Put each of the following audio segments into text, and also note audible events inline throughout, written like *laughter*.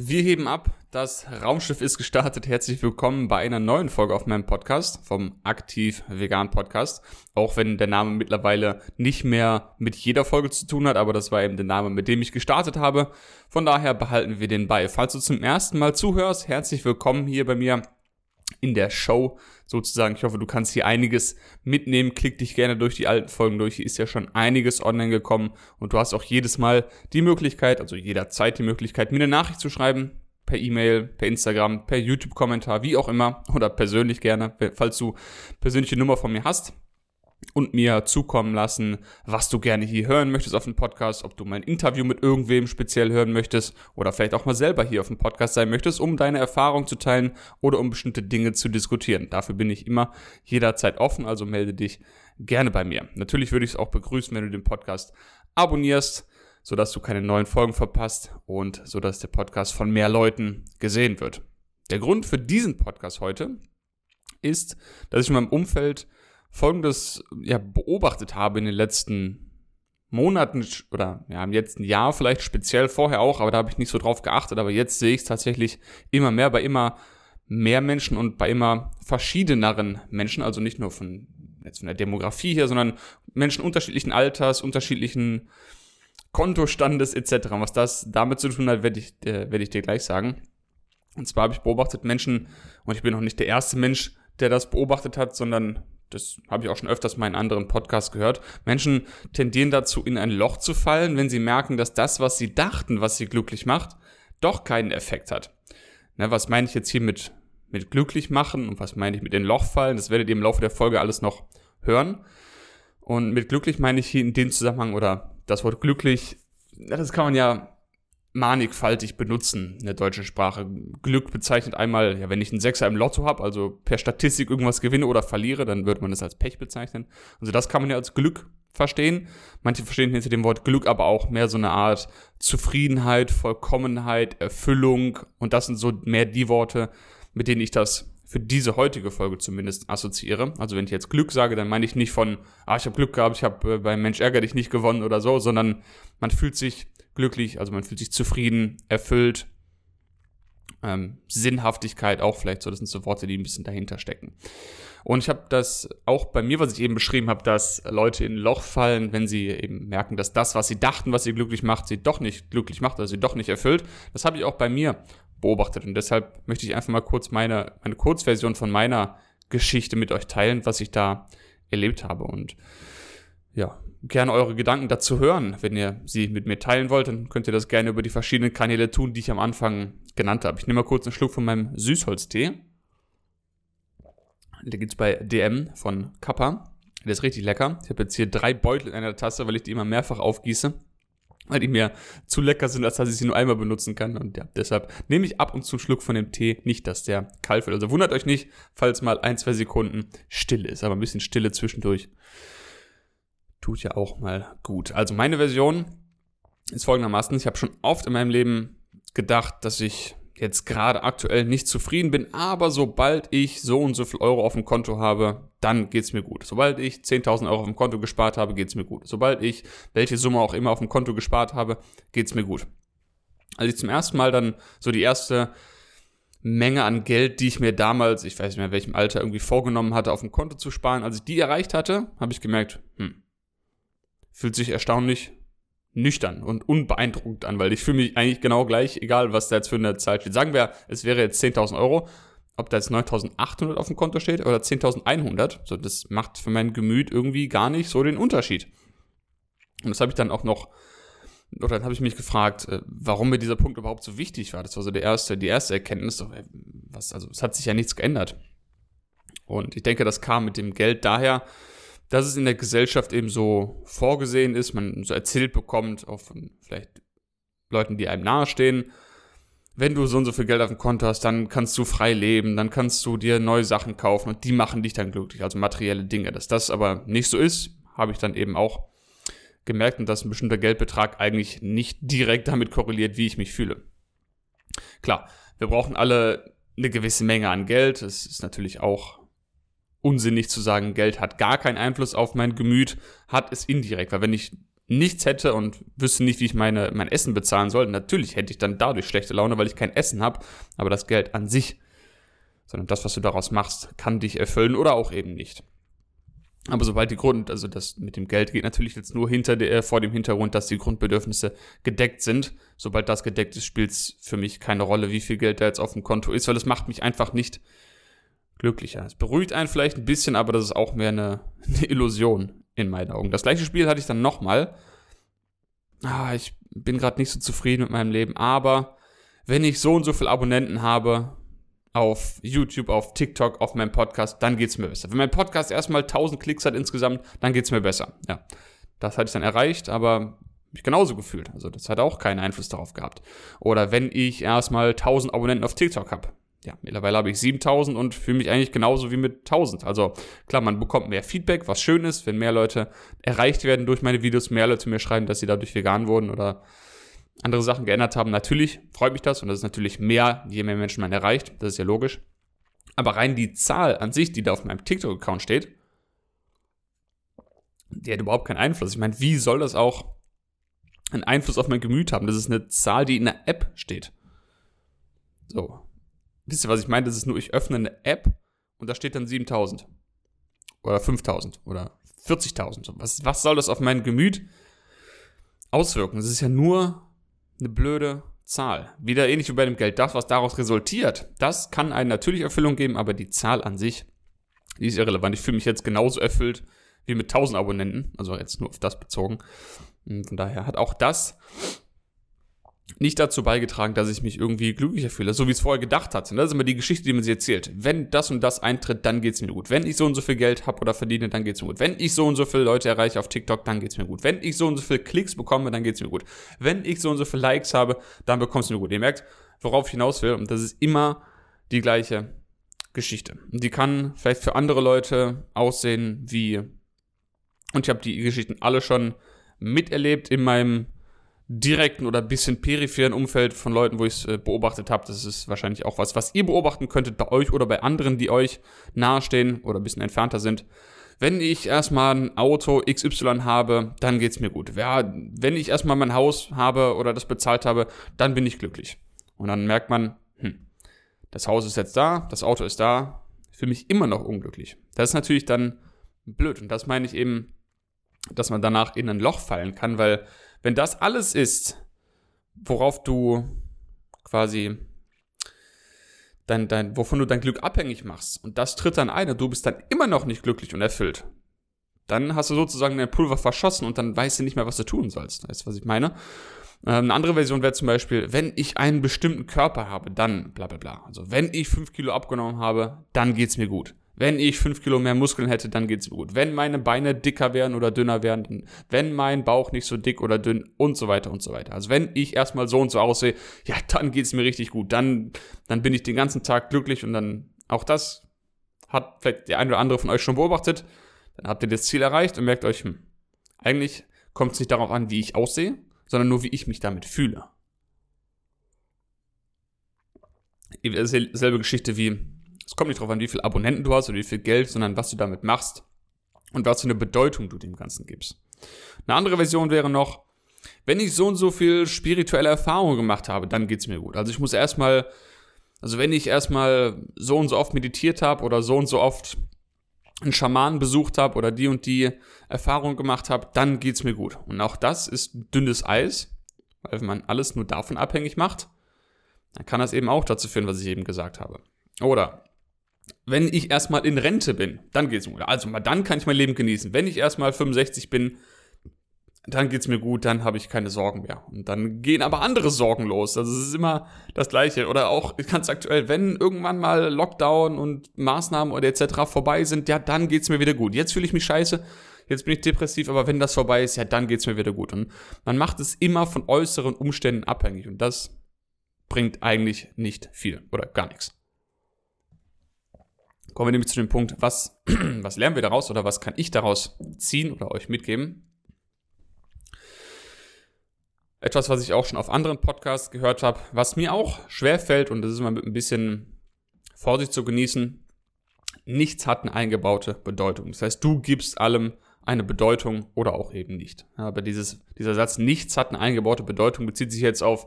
Wir heben ab. Das Raumschiff ist gestartet. Herzlich willkommen bei einer neuen Folge auf meinem Podcast vom Aktiv Vegan Podcast. Auch wenn der Name mittlerweile nicht mehr mit jeder Folge zu tun hat, aber das war eben der Name, mit dem ich gestartet habe. Von daher behalten wir den bei. Falls du zum ersten Mal zuhörst, herzlich willkommen hier bei mir in der Show sozusagen. Ich hoffe, du kannst hier einiges mitnehmen. Klick dich gerne durch die alten Folgen durch. Hier ist ja schon einiges online gekommen und du hast auch jedes Mal die Möglichkeit, also jederzeit die Möglichkeit, mir eine Nachricht zu schreiben. Per E-Mail, per Instagram, per YouTube-Kommentar, wie auch immer. Oder persönlich gerne, falls du persönliche Nummer von mir hast und mir zukommen lassen, was du gerne hier hören möchtest auf dem Podcast, ob du mein Interview mit irgendwem speziell hören möchtest oder vielleicht auch mal selber hier auf dem Podcast sein möchtest, um deine Erfahrung zu teilen oder um bestimmte Dinge zu diskutieren. Dafür bin ich immer jederzeit offen, also melde dich gerne bei mir. Natürlich würde ich es auch begrüßen, wenn du den Podcast abonnierst, sodass du keine neuen Folgen verpasst und sodass der Podcast von mehr Leuten gesehen wird. Der Grund für diesen Podcast heute ist, dass ich in meinem Umfeld Folgendes ja, beobachtet habe in den letzten Monaten oder ja, im letzten Jahr vielleicht speziell vorher auch, aber da habe ich nicht so drauf geachtet, aber jetzt sehe ich es tatsächlich immer mehr bei immer mehr Menschen und bei immer verschiedeneren Menschen, also nicht nur von jetzt von der Demografie her, sondern Menschen unterschiedlichen Alters, unterschiedlichen Kontostandes etc. Was das damit zu tun hat, werde ich, äh, werde ich dir gleich sagen. Und zwar habe ich beobachtet Menschen, und ich bin noch nicht der erste Mensch, der das beobachtet hat, sondern das habe ich auch schon öfters mal in anderen Podcasts gehört, Menschen tendieren dazu, in ein Loch zu fallen, wenn sie merken, dass das, was sie dachten, was sie glücklich macht, doch keinen Effekt hat. Ne, was meine ich jetzt hier mit, mit glücklich machen und was meine ich mit in Loch fallen? Das werdet ihr im Laufe der Folge alles noch hören. Und mit glücklich meine ich hier in dem Zusammenhang oder das Wort glücklich, das kann man ja mannigfaltig benutzen in der deutschen Sprache. Glück bezeichnet einmal, ja, wenn ich einen Sechser im Lotto habe, also per Statistik irgendwas gewinne oder verliere, dann würde man das als Pech bezeichnen. Also das kann man ja als Glück verstehen. Manche verstehen hinter dem Wort Glück aber auch mehr so eine Art Zufriedenheit, Vollkommenheit, Erfüllung und das sind so mehr die Worte, mit denen ich das für diese heutige Folge zumindest assoziiere. Also wenn ich jetzt Glück sage, dann meine ich nicht von, ah, ich habe Glück gehabt, ich habe äh, beim Mensch ärger dich nicht gewonnen oder so, sondern man fühlt sich glücklich, also man fühlt sich zufrieden, erfüllt. Ähm, Sinnhaftigkeit auch vielleicht so, das sind so Worte, die ein bisschen dahinter stecken. Und ich habe das auch bei mir, was ich eben beschrieben habe, dass Leute in ein Loch fallen, wenn sie eben merken, dass das, was sie dachten, was sie glücklich macht, sie doch nicht glücklich macht, also sie doch nicht erfüllt. Das habe ich auch bei mir beobachtet und deshalb möchte ich einfach mal kurz meine, meine Kurzversion von meiner Geschichte mit euch teilen, was ich da erlebt habe und ja, gerne eure Gedanken dazu hören. Wenn ihr sie mit mir teilen wollt, dann könnt ihr das gerne über die verschiedenen Kanäle tun, die ich am Anfang genannt habe. Ich nehme mal kurz einen Schluck von meinem Süßholztee. Der gibt's bei DM von Kappa. Der ist richtig lecker. Ich habe jetzt hier drei Beutel in einer Tasse, weil ich die immer mehrfach aufgieße. Weil die mir zu lecker sind, als dass ich sie nur einmal benutzen kann. Und ja, deshalb nehme ich ab und zu einen Schluck von dem Tee. Nicht, dass der kalt wird. Also wundert euch nicht, falls mal ein, zwei Sekunden still ist. Aber ein bisschen Stille zwischendurch tut ja auch mal gut. Also meine Version ist folgendermaßen, ich habe schon oft in meinem Leben gedacht, dass ich jetzt gerade aktuell nicht zufrieden bin, aber sobald ich so und so viel Euro auf dem Konto habe, dann geht's mir gut. Sobald ich 10.000 Euro auf dem Konto gespart habe, geht's mir gut. Sobald ich welche Summe auch immer auf dem Konto gespart habe, geht's mir gut. Als ich zum ersten Mal dann so die erste Menge an Geld, die ich mir damals, ich weiß nicht mehr in welchem Alter, irgendwie vorgenommen hatte, auf dem Konto zu sparen, als ich die erreicht hatte, habe ich gemerkt, hm, fühlt sich erstaunlich nüchtern und unbeeindruckt an, weil ich fühle mich eigentlich genau gleich, egal was da jetzt für eine Zahl steht. Sagen wir, es wäre jetzt 10.000 Euro, ob da jetzt 9.800 auf dem Konto steht oder 10.100, so das macht für mein Gemüt irgendwie gar nicht so den Unterschied. Und das habe ich dann auch noch, oder dann habe ich mich gefragt, äh, warum mir dieser Punkt überhaupt so wichtig war. Das war so der erste, die erste Erkenntnis, äh, was, also es hat sich ja nichts geändert. Und ich denke, das kam mit dem Geld daher, dass es in der Gesellschaft eben so vorgesehen ist, man so erzählt bekommt, auch von vielleicht Leuten, die einem nahestehen. Wenn du so und so viel Geld auf dem Konto hast, dann kannst du frei leben, dann kannst du dir neue Sachen kaufen und die machen dich dann glücklich, also materielle Dinge. Dass das aber nicht so ist, habe ich dann eben auch gemerkt und dass ein bestimmter Geldbetrag eigentlich nicht direkt damit korreliert, wie ich mich fühle. Klar, wir brauchen alle eine gewisse Menge an Geld. Es ist natürlich auch unsinnig zu sagen, Geld hat gar keinen Einfluss auf mein Gemüt, hat es indirekt, weil wenn ich nichts hätte und wüsste nicht, wie ich meine, mein Essen bezahlen soll, natürlich hätte ich dann dadurch schlechte Laune, weil ich kein Essen habe. Aber das Geld an sich, sondern das, was du daraus machst, kann dich erfüllen oder auch eben nicht. Aber sobald die Grund, also das mit dem Geld geht natürlich jetzt nur hinter der, äh, vor dem Hintergrund, dass die Grundbedürfnisse gedeckt sind. Sobald das gedeckt ist, spielt es für mich keine Rolle, wie viel Geld da jetzt auf dem Konto ist, weil es macht mich einfach nicht glücklicher. Es beruhigt einen vielleicht ein bisschen, aber das ist auch mehr eine, *laughs* eine Illusion in meinen Augen. Das gleiche Spiel hatte ich dann nochmal. Ah, ich bin gerade nicht so zufrieden mit meinem Leben, aber wenn ich so und so viele Abonnenten habe auf YouTube, auf TikTok, auf meinem Podcast, dann geht es mir besser. Wenn mein Podcast erstmal 1000 Klicks hat insgesamt, dann geht es mir besser. Ja, das hatte ich dann erreicht, aber mich genauso gefühlt. Also das hat auch keinen Einfluss darauf gehabt. Oder wenn ich erstmal 1000 Abonnenten auf TikTok habe, ja, mittlerweile habe ich 7000 und fühle mich eigentlich genauso wie mit 1000. Also klar, man bekommt mehr Feedback, was schön ist, wenn mehr Leute erreicht werden durch meine Videos, mehr Leute mir schreiben, dass sie dadurch vegan wurden oder andere Sachen geändert haben. Natürlich freut mich das und das ist natürlich mehr, je mehr Menschen man erreicht. Das ist ja logisch. Aber rein die Zahl an sich, die da auf meinem TikTok-Account steht, die hat überhaupt keinen Einfluss. Ich meine, wie soll das auch einen Einfluss auf mein Gemüt haben? Das ist eine Zahl, die in der App steht. So, wisst ihr, was ich meine? Das ist nur, ich öffne eine App und da steht dann 7000 oder 5000 oder 40.000. Was, was soll das auf mein Gemüt auswirken? Das ist ja nur eine blöde Zahl. Wieder ähnlich wie bei dem Geld. Das, was daraus resultiert, das kann eine natürliche Erfüllung geben, aber die Zahl an sich, die ist irrelevant. Ich fühle mich jetzt genauso erfüllt wie mit 1000 Abonnenten, also jetzt nur auf das bezogen. Und von daher hat auch das nicht dazu beigetragen, dass ich mich irgendwie glücklicher fühle, so wie es vorher gedacht hat. Und das ist immer die Geschichte, die man sich erzählt. Wenn das und das eintritt, dann geht's mir gut. Wenn ich so und so viel Geld habe oder verdiene, dann geht's mir gut. Wenn ich so und so viele Leute erreiche auf TikTok, dann geht's mir gut. Wenn ich so und so viele Klicks bekomme, dann geht's mir gut. Wenn ich so und so viele Likes habe, dann bekommst du mir gut. Ihr merkt, worauf ich hinaus will. Und das ist immer die gleiche Geschichte. Und die kann vielleicht für andere Leute aussehen wie, und ich habe die Geschichten alle schon miterlebt in meinem direkten oder bisschen peripheren Umfeld von Leuten, wo ich es äh, beobachtet habe. Das ist wahrscheinlich auch was, was ihr beobachten könntet bei euch oder bei anderen, die euch nahestehen oder ein bisschen entfernter sind. Wenn ich erstmal ein Auto XY habe, dann geht's mir gut. Ja, wenn ich erstmal mein Haus habe oder das bezahlt habe, dann bin ich glücklich. Und dann merkt man, hm, das Haus ist jetzt da, das Auto ist da, für mich immer noch unglücklich. Das ist natürlich dann blöd. Und das meine ich eben, dass man danach in ein Loch fallen kann, weil wenn das alles ist, worauf du quasi dein, dein, wovon du dein Glück abhängig machst, und das tritt dann ein und du bist dann immer noch nicht glücklich und erfüllt, dann hast du sozusagen dein Pulver verschossen und dann weißt du nicht mehr, was du tun sollst. Weißt du, was ich meine? Ähm, eine andere Version wäre zum Beispiel, wenn ich einen bestimmten Körper habe, dann bla bla bla. Also wenn ich fünf Kilo abgenommen habe, dann geht's mir gut. Wenn ich fünf Kilo mehr Muskeln hätte, dann geht's mir gut. Wenn meine Beine dicker wären oder dünner wären, wenn mein Bauch nicht so dick oder dünn und so weiter und so weiter. Also wenn ich erstmal so und so aussehe, ja, dann geht's mir richtig gut. Dann, dann bin ich den ganzen Tag glücklich und dann auch das hat vielleicht der eine oder andere von euch schon beobachtet. Dann habt ihr das Ziel erreicht und merkt euch, hm, eigentlich kommt es nicht darauf an, wie ich aussehe, sondern nur, wie ich mich damit fühle. Selbe Geschichte wie es kommt nicht darauf an, wie viele Abonnenten du hast oder wie viel Geld, sondern was du damit machst und was für eine Bedeutung du dem Ganzen gibst. Eine andere Version wäre noch, wenn ich so und so viel spirituelle Erfahrungen gemacht habe, dann geht's mir gut. Also ich muss erstmal, also wenn ich erstmal so und so oft meditiert habe oder so und so oft einen Schamanen besucht habe oder die und die Erfahrung gemacht habe, dann geht's mir gut. Und auch das ist dünnes Eis, weil wenn man alles nur davon abhängig macht, dann kann das eben auch dazu führen, was ich eben gesagt habe. Oder wenn ich erstmal in Rente bin, dann geht's mir gut. Also mal dann kann ich mein Leben genießen. Wenn ich erstmal 65 bin, dann geht's mir gut, dann habe ich keine Sorgen mehr. Und dann gehen aber andere Sorgen los. Also es ist immer das Gleiche. Oder auch ganz aktuell, wenn irgendwann mal Lockdown und Maßnahmen oder etc. vorbei sind, ja, dann geht's mir wieder gut. Jetzt fühle ich mich scheiße, jetzt bin ich depressiv, aber wenn das vorbei ist, ja, dann geht's mir wieder gut. Und man macht es immer von äußeren Umständen abhängig. Und das bringt eigentlich nicht viel oder gar nichts. Kommen wir nämlich zu dem Punkt, was, *clears throat* was lernen wir daraus oder was kann ich daraus ziehen oder euch mitgeben? Etwas, was ich auch schon auf anderen Podcasts gehört habe, was mir auch schwer fällt und das ist immer mit ein bisschen Vorsicht zu genießen. Nichts hat eine eingebaute Bedeutung. Das heißt, du gibst allem eine Bedeutung oder auch eben nicht. Aber dieses, dieser Satz, nichts hat eine eingebaute Bedeutung, bezieht sich jetzt auf,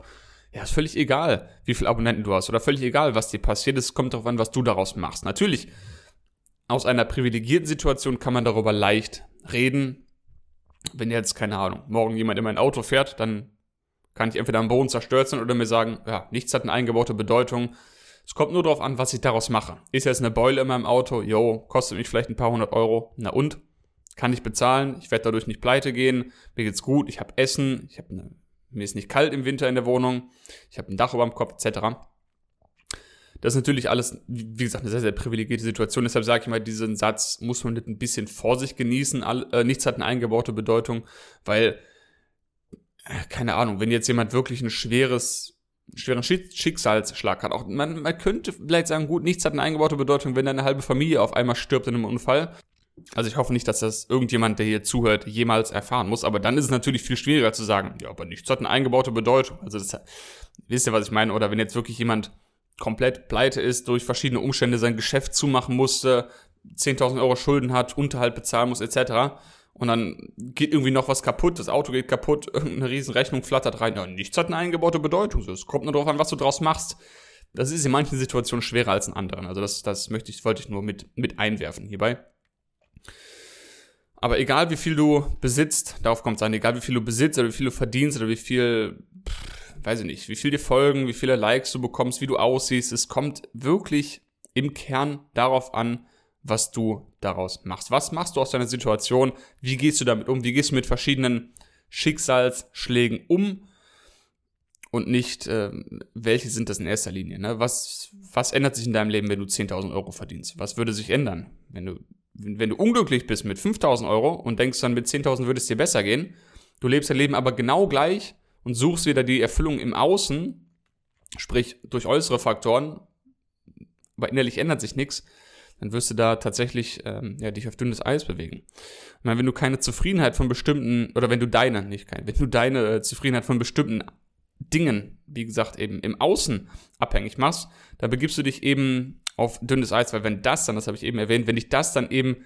ja, ist völlig egal, wie viele Abonnenten du hast oder völlig egal, was dir passiert. Es kommt darauf an, was du daraus machst. Natürlich, aus einer privilegierten Situation kann man darüber leicht reden. Wenn jetzt, keine Ahnung, morgen jemand in mein Auto fährt, dann kann ich entweder am Boden zerstört sein oder mir sagen, ja, nichts hat eine eingebaute Bedeutung. Es kommt nur darauf an, was ich daraus mache. Ist jetzt eine Beule in meinem Auto, yo, kostet mich vielleicht ein paar hundert Euro. Na und? Kann ich bezahlen, ich werde dadurch nicht pleite gehen, mir geht's gut, ich habe Essen, ich habe eine, mir ist nicht kalt im Winter in der Wohnung, ich habe ein Dach über dem Kopf, etc. Das ist natürlich alles, wie gesagt, eine sehr, sehr privilegierte Situation. Deshalb sage ich mal, diesen Satz muss man mit ein bisschen Vorsicht genießen. Äh, nichts hat eine eingebaute Bedeutung, weil, äh, keine Ahnung, wenn jetzt jemand wirklich ein schweres schweren Schicksalsschlag hat. Auch man, man könnte vielleicht sagen, gut, nichts hat eine eingebaute Bedeutung, wenn deine halbe Familie auf einmal stirbt in einem Unfall. Also ich hoffe nicht, dass das irgendjemand, der hier zuhört, jemals erfahren muss. Aber dann ist es natürlich viel schwieriger zu sagen, ja, aber nichts hat eine eingebaute Bedeutung. Also das, wisst ihr, was ich meine? Oder wenn jetzt wirklich jemand komplett pleite ist, durch verschiedene Umstände sein Geschäft zumachen musste, 10.000 Euro Schulden hat, Unterhalt bezahlen muss, etc und dann geht irgendwie noch was kaputt, das Auto geht kaputt, irgendeine riesen Rechnung flattert rein. Ja, nichts hat eine eingebaute Bedeutung. Es kommt nur darauf an, was du draus machst. Das ist in manchen Situationen schwerer als in anderen. Also das, das möchte ich, wollte ich nur mit, mit einwerfen hierbei. Aber egal wie viel du besitzt, darauf kommt es an, egal wie viel du besitzt oder wie viel du verdienst oder wie viel, weiß ich nicht, wie viel dir folgen, wie viele Likes du bekommst, wie du aussiehst, es kommt wirklich im Kern darauf an, was du daraus machst. Was machst du aus deiner Situation? Wie gehst du damit um? Wie gehst du mit verschiedenen Schicksalsschlägen um? Und nicht, äh, welche sind das in erster Linie? Ne? Was, was ändert sich in deinem Leben, wenn du 10.000 Euro verdienst? Was würde sich ändern, wenn du, wenn du unglücklich bist mit 5.000 Euro und denkst dann, mit 10.000 würde es dir besser gehen? Du lebst dein Leben aber genau gleich und suchst wieder die Erfüllung im Außen, sprich durch äußere Faktoren, aber innerlich ändert sich nichts dann wirst du da tatsächlich ähm, ja, dich auf dünnes Eis bewegen. Ich meine, wenn du keine Zufriedenheit von bestimmten, oder wenn du deine, nicht keine, wenn du deine äh, Zufriedenheit von bestimmten Dingen, wie gesagt, eben im Außen abhängig machst, dann begibst du dich eben auf dünnes Eis, weil wenn das dann, das habe ich eben erwähnt, wenn dich das dann eben,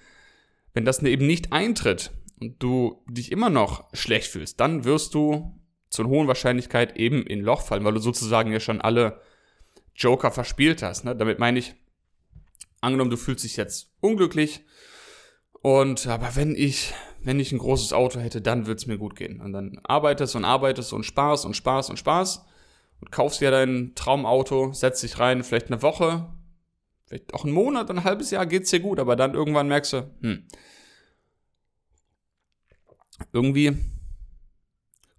wenn das eben nicht eintritt und du dich immer noch schlecht fühlst, dann wirst du zu einer hohen Wahrscheinlichkeit eben in Loch fallen, weil du sozusagen ja schon alle Joker verspielt hast. Ne? Damit meine ich, angenommen, du fühlst dich jetzt unglücklich und aber wenn ich, wenn ich ein großes Auto hätte, dann würde es mir gut gehen. Und dann arbeitest und arbeitest und Spaß und Spaß und Spaß und kaufst dir dein Traumauto, setzt dich rein, vielleicht eine Woche, vielleicht auch einen Monat, ein halbes Jahr geht's dir gut, aber dann irgendwann merkst du, hm, irgendwie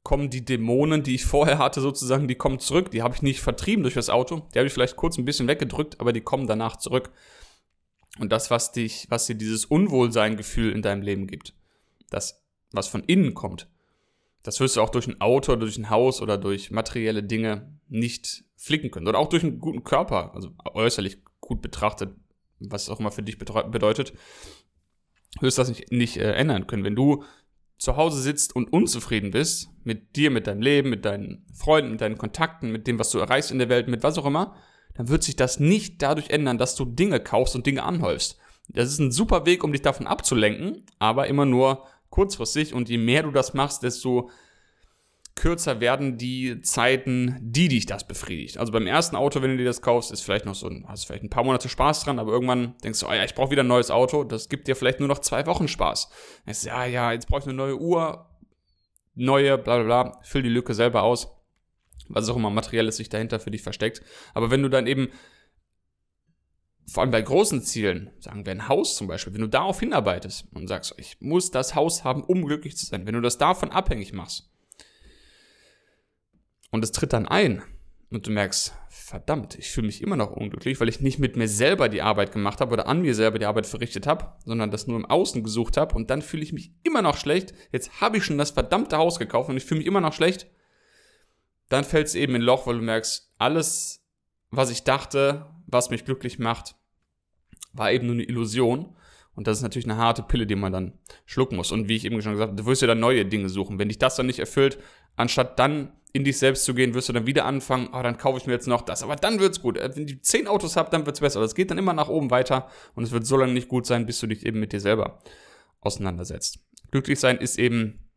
kommen die Dämonen, die ich vorher hatte, sozusagen, die kommen zurück. Die habe ich nicht vertrieben durch das Auto. Die habe ich vielleicht kurz ein bisschen weggedrückt, aber die kommen danach zurück. Und das, was dich, was dir dieses Unwohlsein-Gefühl in deinem Leben gibt, das, was von innen kommt, das wirst du auch durch ein Auto, durch ein Haus oder durch materielle Dinge nicht flicken können. Oder auch durch einen guten Körper, also äußerlich gut betrachtet, was auch immer für dich bedeutet, wirst du das nicht, nicht äh, ändern können. Wenn du zu Hause sitzt und unzufrieden bist mit dir, mit deinem Leben, mit deinen Freunden, mit deinen Kontakten, mit dem, was du erreichst in der Welt, mit was auch immer, dann wird sich das nicht dadurch ändern, dass du Dinge kaufst und Dinge anhäufst. Das ist ein super Weg, um dich davon abzulenken, aber immer nur kurzfristig und je mehr du das machst, desto kürzer werden die Zeiten, die dich das befriedigt. Also beim ersten Auto, wenn du dir das kaufst, ist vielleicht noch so ein, hast vielleicht ein paar Monate Spaß dran, aber irgendwann denkst du, oh ja, ich brauche wieder ein neues Auto, das gibt dir vielleicht nur noch zwei Wochen Spaß. Jetzt, ja, ja, jetzt brauche ich eine neue Uhr, neue, bla bla bla, füll die Lücke selber aus was auch immer materielles sich dahinter für dich versteckt. Aber wenn du dann eben, vor allem bei großen Zielen, sagen wir ein Haus zum Beispiel, wenn du darauf hinarbeitest und sagst, ich muss das Haus haben, um glücklich zu sein, wenn du das davon abhängig machst und es tritt dann ein und du merkst, verdammt, ich fühle mich immer noch unglücklich, weil ich nicht mit mir selber die Arbeit gemacht habe oder an mir selber die Arbeit verrichtet habe, sondern das nur im Außen gesucht habe und dann fühle ich mich immer noch schlecht. Jetzt habe ich schon das verdammte Haus gekauft und ich fühle mich immer noch schlecht dann fällt es eben in Loch, weil du merkst, alles, was ich dachte, was mich glücklich macht, war eben nur eine Illusion. Und das ist natürlich eine harte Pille, die man dann schlucken muss. Und wie ich eben schon gesagt habe, du wirst ja dann neue Dinge suchen. Wenn dich das dann nicht erfüllt, anstatt dann in dich selbst zu gehen, wirst du dann wieder anfangen, oh, dann kaufe ich mir jetzt noch das. Aber dann wird's gut. Wenn ich zehn Autos habe, dann wird's besser. Das geht dann immer nach oben weiter und es wird so lange nicht gut sein, bis du dich eben mit dir selber auseinandersetzt. Glücklich sein ist eben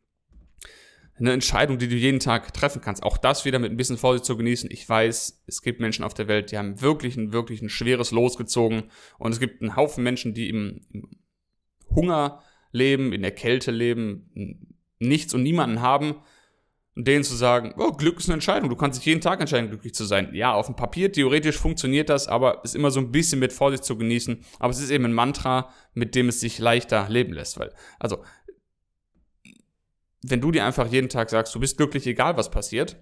eine Entscheidung, die du jeden Tag treffen kannst. Auch das wieder mit ein bisschen Vorsicht zu genießen. Ich weiß, es gibt Menschen auf der Welt, die haben wirklich ein, wirklich ein schweres Los gezogen. Und es gibt einen Haufen Menschen, die im, im Hunger leben, in der Kälte leben, nichts und niemanden haben. Und denen zu sagen, oh, Glück ist eine Entscheidung, du kannst dich jeden Tag entscheiden, glücklich zu sein. Ja, auf dem Papier theoretisch funktioniert das, aber ist immer so ein bisschen mit Vorsicht zu genießen. Aber es ist eben ein Mantra, mit dem es sich leichter leben lässt. Weil, also, wenn du dir einfach jeden Tag sagst, du bist glücklich, egal was passiert,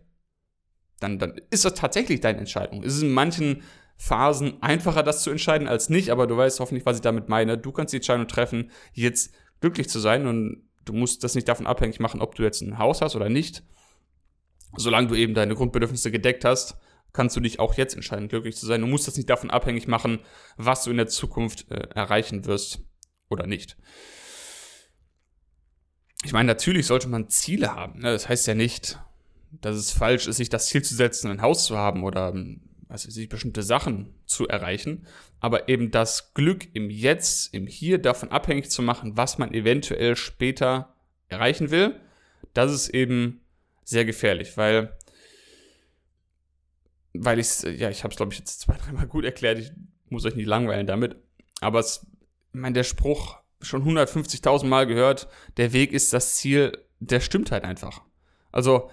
dann, dann ist das tatsächlich deine Entscheidung. Es ist in manchen Phasen einfacher, das zu entscheiden als nicht, aber du weißt hoffentlich, was ich damit meine. Du kannst die Entscheidung treffen, jetzt glücklich zu sein und du musst das nicht davon abhängig machen, ob du jetzt ein Haus hast oder nicht. Solange du eben deine Grundbedürfnisse gedeckt hast, kannst du dich auch jetzt entscheiden, glücklich zu sein. Du musst das nicht davon abhängig machen, was du in der Zukunft äh, erreichen wirst oder nicht ich meine, natürlich sollte man Ziele haben. Ne? Das heißt ja nicht, dass es falsch ist, sich das Ziel zu setzen, ein Haus zu haben oder also sich bestimmte Sachen zu erreichen, aber eben das Glück im Jetzt, im Hier davon abhängig zu machen, was man eventuell später erreichen will, das ist eben sehr gefährlich, weil weil ich ja, ich habe es glaube ich jetzt zwei, *laughs* dreimal gut erklärt, ich muss euch nicht langweilen damit, aber es, ich meine, der Spruch, schon 150.000 Mal gehört, der Weg ist das Ziel, der stimmt halt einfach. Also,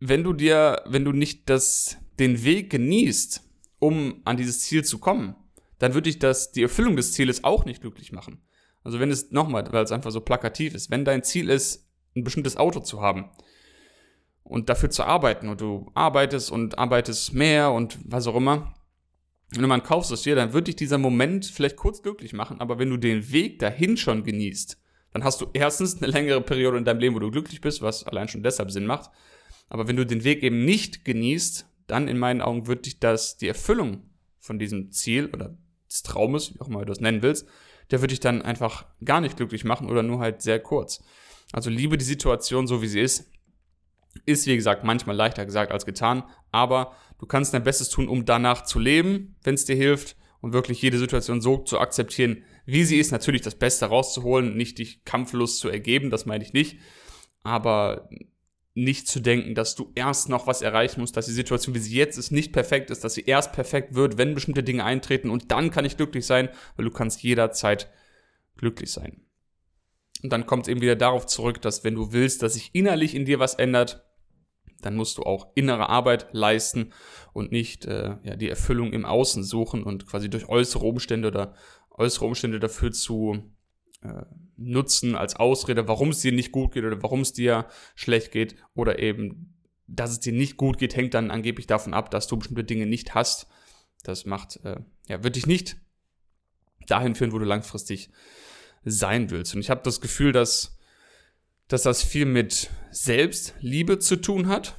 wenn du dir, wenn du nicht das, den Weg genießt, um an dieses Ziel zu kommen, dann würde dich das, die Erfüllung des Zieles auch nicht glücklich machen. Also wenn es, nochmal, weil es einfach so plakativ ist, wenn dein Ziel ist, ein bestimmtes Auto zu haben und dafür zu arbeiten und du arbeitest und arbeitest mehr und was auch immer, wenn du mal kaufst es dir, dann wird dich dieser Moment vielleicht kurz glücklich machen, aber wenn du den Weg dahin schon genießt, dann hast du erstens eine längere Periode in deinem Leben, wo du glücklich bist, was allein schon deshalb Sinn macht. Aber wenn du den Weg eben nicht genießt, dann in meinen Augen wird dich das, die Erfüllung von diesem Ziel oder des Traumes, wie auch immer du das nennen willst, der wird dich dann einfach gar nicht glücklich machen oder nur halt sehr kurz. Also liebe die Situation so, wie sie ist. Ist, wie gesagt, manchmal leichter gesagt als getan, aber du kannst dein Bestes tun, um danach zu leben, wenn es dir hilft und wirklich jede Situation so zu akzeptieren, wie sie ist. Natürlich das Beste rauszuholen, nicht dich kampflos zu ergeben, das meine ich nicht, aber nicht zu denken, dass du erst noch was erreichen musst, dass die Situation, wie sie jetzt ist, nicht perfekt ist, dass sie erst perfekt wird, wenn bestimmte Dinge eintreten und dann kann ich glücklich sein, weil du kannst jederzeit glücklich sein. Und dann kommt es eben wieder darauf zurück, dass wenn du willst, dass sich innerlich in dir was ändert, dann musst du auch innere Arbeit leisten und nicht äh, ja, die Erfüllung im Außen suchen und quasi durch äußere Umstände oder äußere Umstände dafür zu äh, nutzen als Ausrede, warum es dir nicht gut geht oder warum es dir schlecht geht oder eben, dass es dir nicht gut geht, hängt dann angeblich davon ab, dass du bestimmte Dinge nicht hast. Das macht, äh, ja, wird dich nicht dahin führen, wo du langfristig sein willst. Und ich habe das Gefühl, dass dass das viel mit Selbstliebe zu tun hat.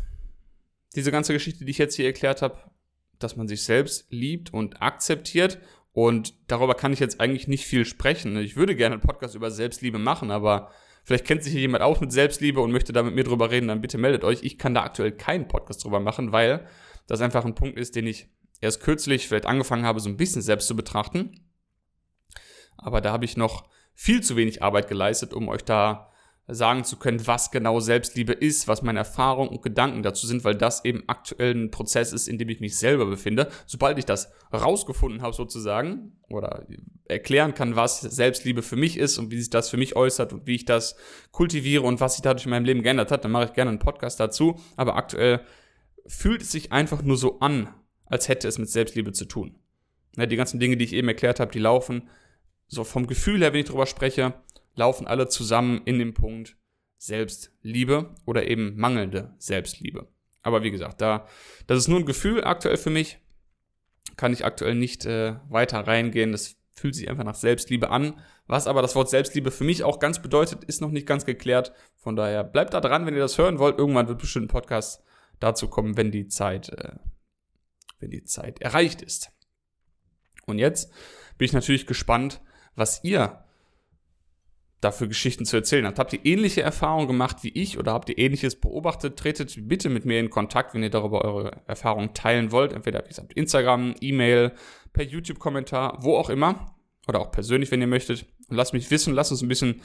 Diese ganze Geschichte, die ich jetzt hier erklärt habe, dass man sich selbst liebt und akzeptiert. Und darüber kann ich jetzt eigentlich nicht viel sprechen. Ich würde gerne einen Podcast über Selbstliebe machen, aber vielleicht kennt sich hier jemand auch mit Selbstliebe und möchte da mit mir drüber reden, dann bitte meldet euch. Ich kann da aktuell keinen Podcast drüber machen, weil das einfach ein Punkt ist, den ich erst kürzlich vielleicht angefangen habe, so ein bisschen selbst zu betrachten. Aber da habe ich noch viel zu wenig Arbeit geleistet, um euch da sagen zu können, was genau Selbstliebe ist, was meine Erfahrungen und Gedanken dazu sind, weil das eben aktuell ein Prozess ist, in dem ich mich selber befinde. Sobald ich das rausgefunden habe sozusagen oder erklären kann, was Selbstliebe für mich ist und wie sich das für mich äußert und wie ich das kultiviere und was sich dadurch in meinem Leben geändert hat, dann mache ich gerne einen Podcast dazu. Aber aktuell fühlt es sich einfach nur so an, als hätte es mit Selbstliebe zu tun. die ganzen Dinge, die ich eben erklärt habe, die laufen so vom Gefühl her, wenn ich darüber spreche, laufen alle zusammen in dem Punkt Selbstliebe oder eben mangelnde Selbstliebe. Aber wie gesagt, da, das ist nur ein Gefühl aktuell für mich. Kann ich aktuell nicht äh, weiter reingehen. Das fühlt sich einfach nach Selbstliebe an. Was aber das Wort Selbstliebe für mich auch ganz bedeutet, ist noch nicht ganz geklärt. Von daher bleibt da dran, wenn ihr das hören wollt. Irgendwann wird bestimmt ein Podcast dazu kommen, wenn die Zeit, äh, wenn die Zeit erreicht ist. Und jetzt bin ich natürlich gespannt, was ihr dafür Geschichten zu erzählen habt. Habt ihr ähnliche Erfahrungen gemacht wie ich oder habt ihr ähnliches beobachtet? Tretet bitte mit mir in Kontakt, wenn ihr darüber eure Erfahrungen teilen wollt. Entweder, wie gesagt, Instagram, E-Mail, per YouTube-Kommentar, wo auch immer. Oder auch persönlich, wenn ihr möchtet. Und lasst mich wissen, lasst uns ein bisschen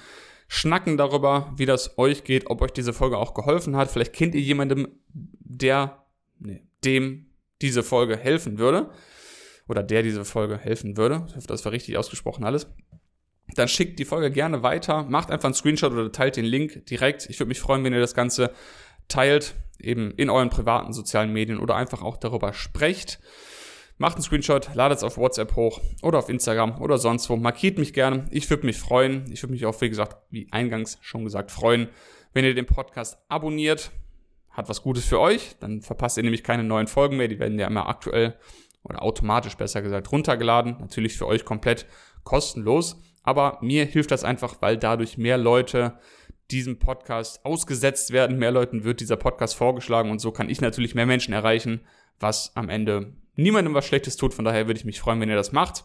schnacken darüber, wie das euch geht, ob euch diese Folge auch geholfen hat. Vielleicht kennt ihr jemandem, der, nee, dem diese Folge helfen würde. Oder der diese Folge helfen würde. Ich hoffe, das war richtig ausgesprochen alles. Dann schickt die Folge gerne weiter, macht einfach einen Screenshot oder teilt den Link direkt. Ich würde mich freuen, wenn ihr das Ganze teilt, eben in euren privaten sozialen Medien oder einfach auch darüber sprecht. Macht einen Screenshot, ladet es auf WhatsApp hoch oder auf Instagram oder sonst wo. Markiert mich gerne. Ich würde mich freuen. Ich würde mich auch, wie gesagt, wie eingangs schon gesagt, freuen, wenn ihr den Podcast abonniert. Hat was Gutes für euch. Dann verpasst ihr nämlich keine neuen Folgen mehr. Die werden ja immer aktuell oder automatisch besser gesagt runtergeladen. Natürlich für euch komplett kostenlos. Aber mir hilft das einfach, weil dadurch mehr Leute diesem Podcast ausgesetzt werden. Mehr Leuten wird dieser Podcast vorgeschlagen und so kann ich natürlich mehr Menschen erreichen, was am Ende niemandem was Schlechtes tut. Von daher würde ich mich freuen, wenn ihr das macht.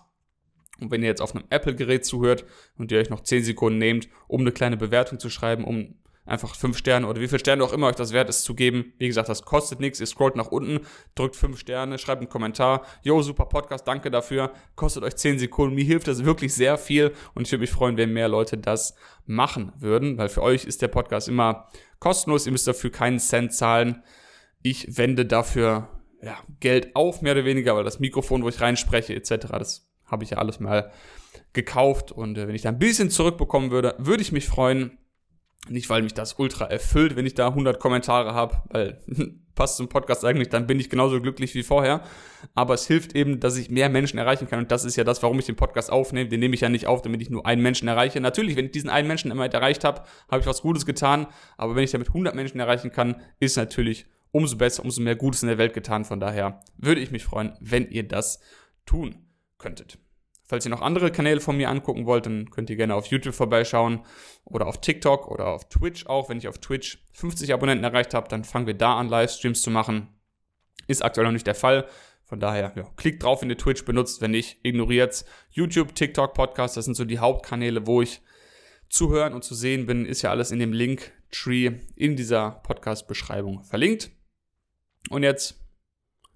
Und wenn ihr jetzt auf einem Apple-Gerät zuhört und ihr euch noch 10 Sekunden nehmt, um eine kleine Bewertung zu schreiben, um einfach 5 Sterne oder wie viele Sterne auch immer euch das wert ist zu geben. Wie gesagt, das kostet nichts. Ihr scrollt nach unten, drückt 5 Sterne, schreibt einen Kommentar. Yo, super Podcast, danke dafür. Kostet euch 10 Sekunden. Mir hilft das wirklich sehr viel und ich würde mich freuen, wenn mehr Leute das machen würden, weil für euch ist der Podcast immer kostenlos. Ihr müsst dafür keinen Cent zahlen. Ich wende dafür ja, Geld auf, mehr oder weniger, weil das Mikrofon, wo ich reinspreche, etc., das habe ich ja alles mal gekauft. Und äh, wenn ich da ein bisschen zurückbekommen würde, würde ich mich freuen. Nicht, weil mich das ultra erfüllt, wenn ich da 100 Kommentare habe, weil *laughs* passt zum Podcast eigentlich, dann bin ich genauso glücklich wie vorher. Aber es hilft eben, dass ich mehr Menschen erreichen kann. Und das ist ja das, warum ich den Podcast aufnehme. Den nehme ich ja nicht auf, damit ich nur einen Menschen erreiche. Natürlich, wenn ich diesen einen Menschen immer erreicht habe, habe ich was Gutes getan. Aber wenn ich damit 100 Menschen erreichen kann, ist natürlich umso besser, umso mehr Gutes in der Welt getan. Von daher würde ich mich freuen, wenn ihr das tun könntet. Falls ihr noch andere Kanäle von mir angucken wollt, dann könnt ihr gerne auf YouTube vorbeischauen oder auf TikTok oder auf Twitch auch. Wenn ich auf Twitch 50 Abonnenten erreicht habe, dann fangen wir da an, Livestreams zu machen. Ist aktuell noch nicht der Fall. Von daher, ja, klickt drauf, wenn ihr Twitch benutzt. Wenn nicht, ignoriert YouTube, TikTok, Podcast. Das sind so die Hauptkanäle, wo ich zu hören und zu sehen bin. Ist ja alles in dem Link-Tree in dieser Podcast-Beschreibung verlinkt. Und jetzt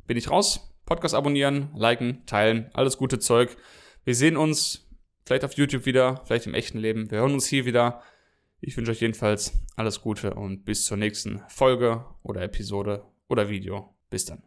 bin ich raus. Podcast abonnieren, liken, teilen, alles gute Zeug. Wir sehen uns vielleicht auf YouTube wieder, vielleicht im echten Leben. Wir hören uns hier wieder. Ich wünsche euch jedenfalls alles Gute und bis zur nächsten Folge oder Episode oder Video. Bis dann.